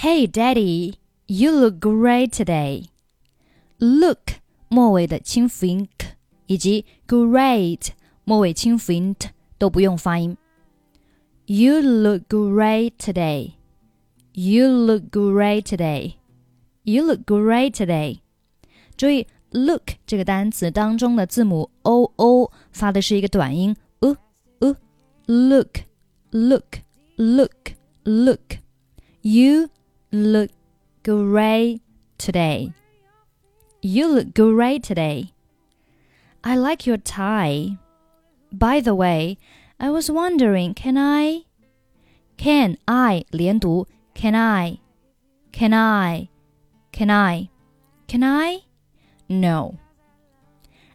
Hey, Daddy, you look great today. Look 末尾的清辅音 k 以及 great 末尾清辅音 t 都不用发音。You look great today. You look great today. You look great today. 注意 look 这个单词当中的字母 o o 发的是一个短音 u u look look look look. You look great today. You look great today. I like your tie. By the way, I was wondering, can I? Can I 连读 Can I? Can I? Can I? Can I? No.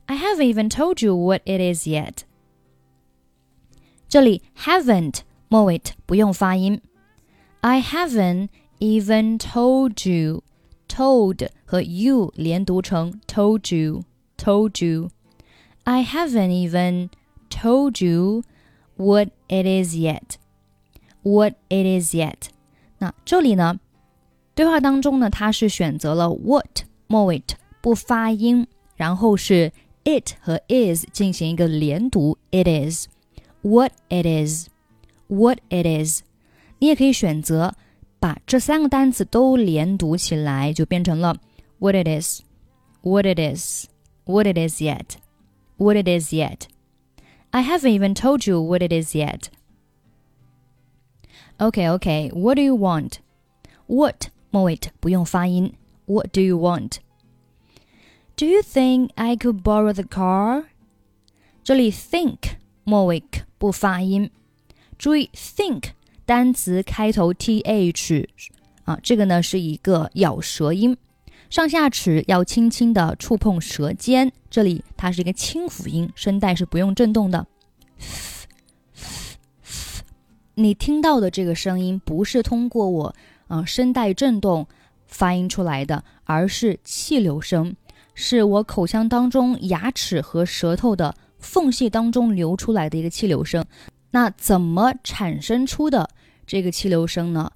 I haven't even told you what it is yet. 这里 haven't 末尾不用发音。I haven't even told you. Told 和 you 连读成 told you, told you. I haven't even told you what it is yet. What it is yet. 那这里呢，对话当中呢，它是选择了 what 末尾不发音，然后是 it 和 is 进行一个连读，it is what it is what it is。你也可以选择 把这三个单词都连读起来，就变成了 what it is what it is what it is yet what it is yet。I haven't even told you what it is yet. Okay, okay. What do you want? What 末尾不用发音。What do you want? Do you think I could borrow the car? 这里 think 末尾不发音。注意 think 单词开头 th 啊，这个呢是一个咬舌音，上下齿要轻轻的触碰舌尖。这里它是一个清辅音，声带是不用震动的。你听到的这个声音不是通过我啊、呃、声带震动发音出来的，而是气流声，是我口腔当中牙齿和舌头的缝隙当中流出来的一个气流声。那怎么产生出的这个气流声呢？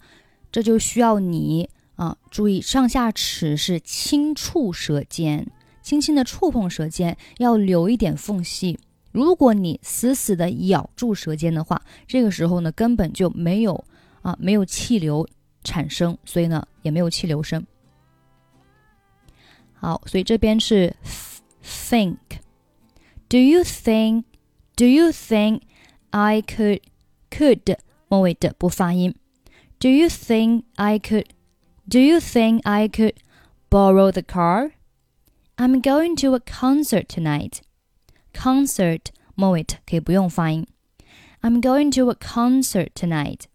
这就需要你啊注意上下齿是轻触舌尖，轻轻的触碰舌尖，要留一点缝隙。如果你死死的咬住舌尖的话，这个时候呢，根本就没有啊，没有气流产生，所以呢，也没有气流声。好，所以这边是 think。Do you think? Do you think I could? Could 末尾的不发音。Do you think I could? Do you think I could borrow the car? I'm going to a concert tonight concert 末尾可以不用发音。I'm going to a concert tonight.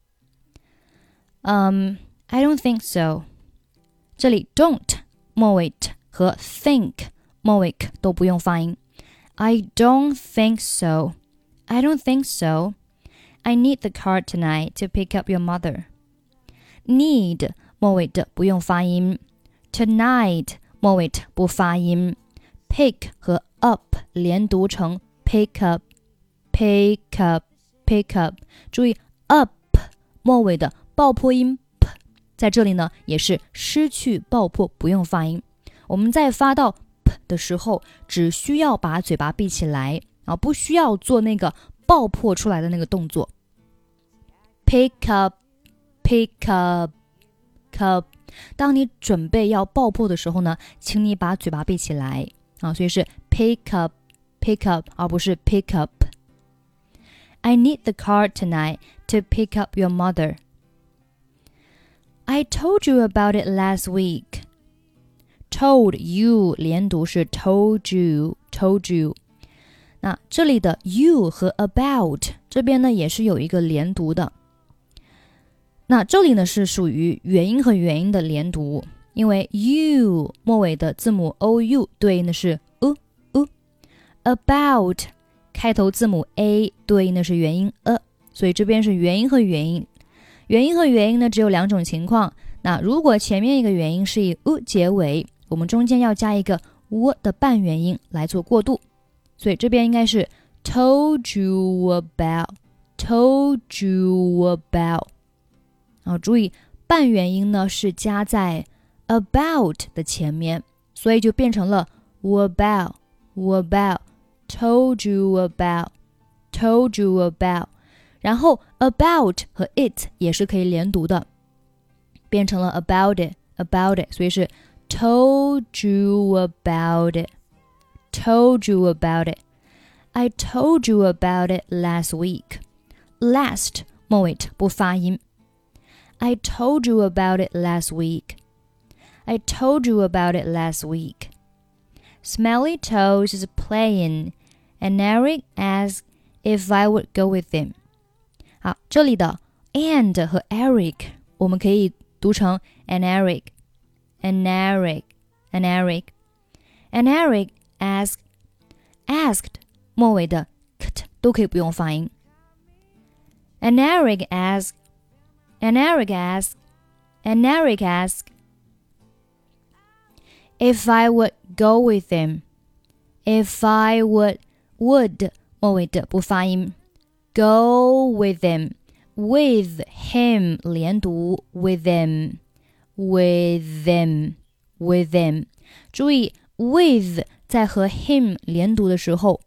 Um, I don't think so. 这里 don't 末尾和 think 末尾都不用发音。I don't think so. I don't think so. I need the car tonight to pick up your mother. Need 末尾的不用发音。Tonight 末尾的不发音。Pick 和 up 连读成 pick up，pick up，pick up。注意 up 末尾的爆破音 p，在这里呢也是失去爆破，不用发音。我们在发到 p 的时候，只需要把嘴巴闭起来啊，不需要做那个爆破出来的那个动作。pick up，pick up，cup。当你准备要爆破的时候呢，请你把嘴巴闭起来。啊，所以是 pick up pick up，而不是 pick up。I need the car tonight to pick up your mother. I told you about it last week. Told you 连读是 told you told you。 那这里的 you 和 about 这边呢也是有一个连读的。那这里呢是属于元音和元音的连读。因为 you 末尾的字母 o u 对应的是 u u about 开头字母 a 对应的是元音 a，所以这边是元音和元音。元音和元音呢只有两种情况。那如果前面一个元音是以 u 结尾，我们中间要加一个 w 的半元音来做过渡。所以这边应该是 told you about，told you about。然后注意。半元音呢是加在 about 的前面，所以就变成了 about about told you about told you about。然后 about 和 it 也是可以连读的，变成了 about it about it，所以是 told you about it told you about it。I told you about it last week. Last 末尾不发音。I told you about it last week. I told you about it last week. Smelly Toes is playing, and Eric asked if I would go with him. 好，这里的 and 和 Eric 我们可以读成 an Eric, an Eric, an Eric, an Eric asked asked 末尾的 kt 都可以不用发音。And Eric asked, and Eric asked, and Eric asked if I would go with him. If I would would 末尾的不发音。Go with him, with him 连读，with him, with him, with him。注意，with 在和 him 连读的时候。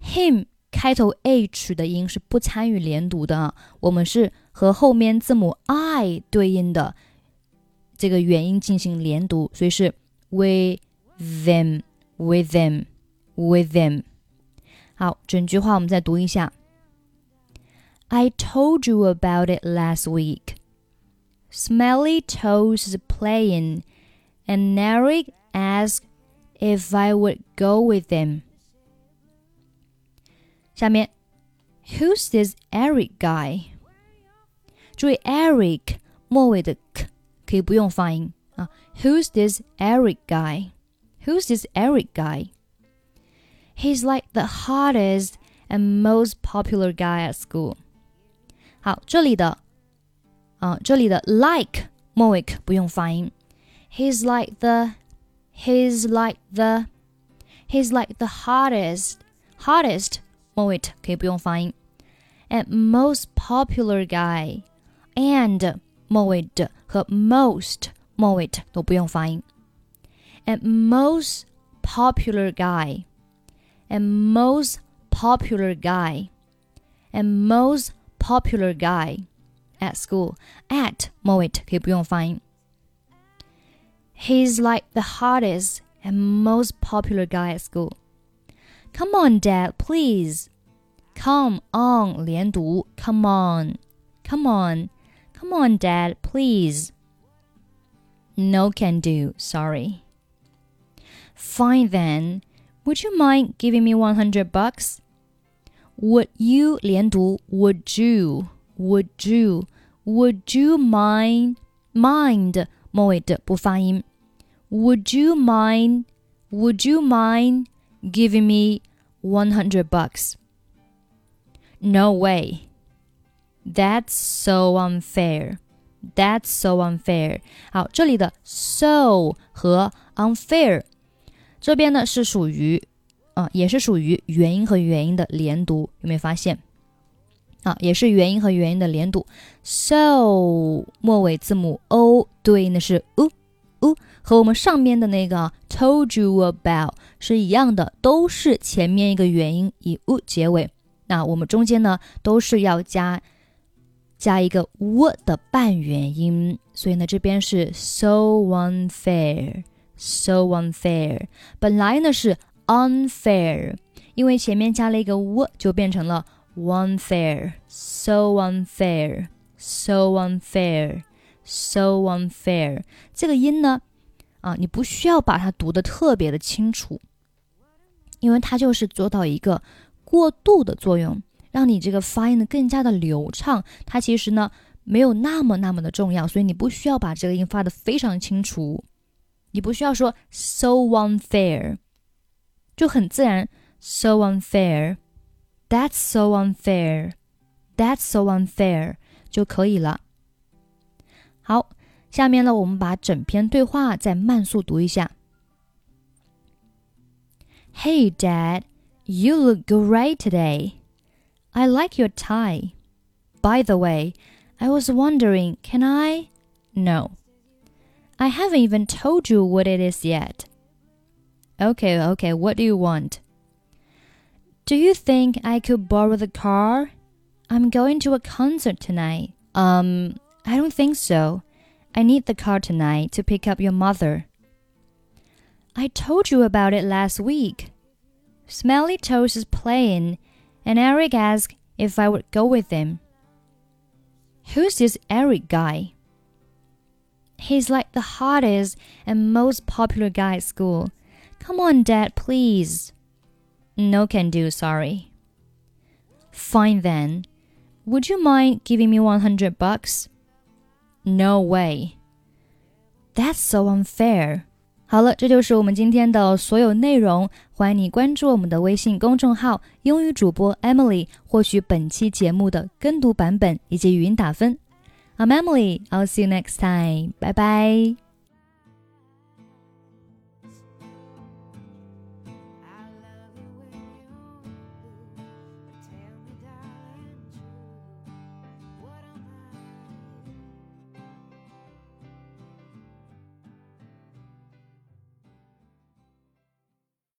him 开头 h 的音是不参与连读的啊，我们是和后面字母 i 对应的这个元音进行连读，所以是 with them, with them, with them。好，整句话我们再读一下。I told you about it last week. Smelly Toes is playing, and Eric asked if I would go with him. 下面，Who's this Eric guy？注意 Eric 末尾的 k 可以不用发音啊。Who's this Eric guy？Who's this Eric guy? He's like the hottest and most popular guy at school. 好，这里的啊，这里的 like 末尾不用发音。He's like the, he's like the, he's like the hottest, hottest 末尾可以不用发音。And most popular guy and 末尾的和 most 末尾都不用发音。And most popular guy and most popular guy and most popular guy at school at 末尾可以不用发音。 He's like the hottest and most popular guy at school. Come on, Dad, please. Come on 连读，Come on, come on, come on, Dad, please. No can do, sorry. Fine then. Would you mind giving me 100 bucks? Would you 连读 Would you? Would you? Would you mind? Mind 末尾的不发音。 Would you mind? Would you mind giving me 100 bucks. No way. That's so unfair. That's so unfair. 好，这里的 so 和 unfair 这边呢是属于啊，也是属于元音和元音的连读，有没有发现？啊，也是元音和元音的连读。So 末尾字母 o 对应的是 u。 和我们上面的那个 told you about 是一样的，都是前面一个元音以 u 结尾。那我们中间呢，都是要加加一个 w 的半元音，所以呢，这边是 so unfair，so unfair。本来呢是 unfair，因为前面加了一个 w，就变成了 one fair，so unfair，so unfair，so unfair。So unfair，这个音呢？啊，你不需要把它读的特别的清楚，因为它就是做到一个过渡的作用，让你这个发音的更加的流畅。它其实呢没有那么那么的重要，所以你不需要把这个音发的非常清楚。你不需要说 so unfair，就很自然 so unfair，that's so unfair，that's so unfair 就可以了。好。下面呢，我们把整篇对话再慢速读一下。Hey, Dad, you look great today. I like your tie. By the way, I was wondering, can I? No. I haven't even told you what it is yet. Okay, okay, what do you want? Do you think I could borrow the car? I'm going to a concert tonight. Um, I don't think so. I need the car tonight to pick up your mother. I told you about it last week. Smelly Toes is playing, and Eric asked if I would go with him. Who's this Eric guy? He's like the hottest and most popular guy at school. Come on, Dad, please. No can do, sorry. Fine then. Would you mind giving me 100 bucks? No way. That's so unfair. 好了，这就是我们今天的所有内容。欢迎你关注我们的微信公众号“英语主播 Emily”，获取本期节目的跟读版本以及语音打分。I'm Emily. I'll see you next time. 拜拜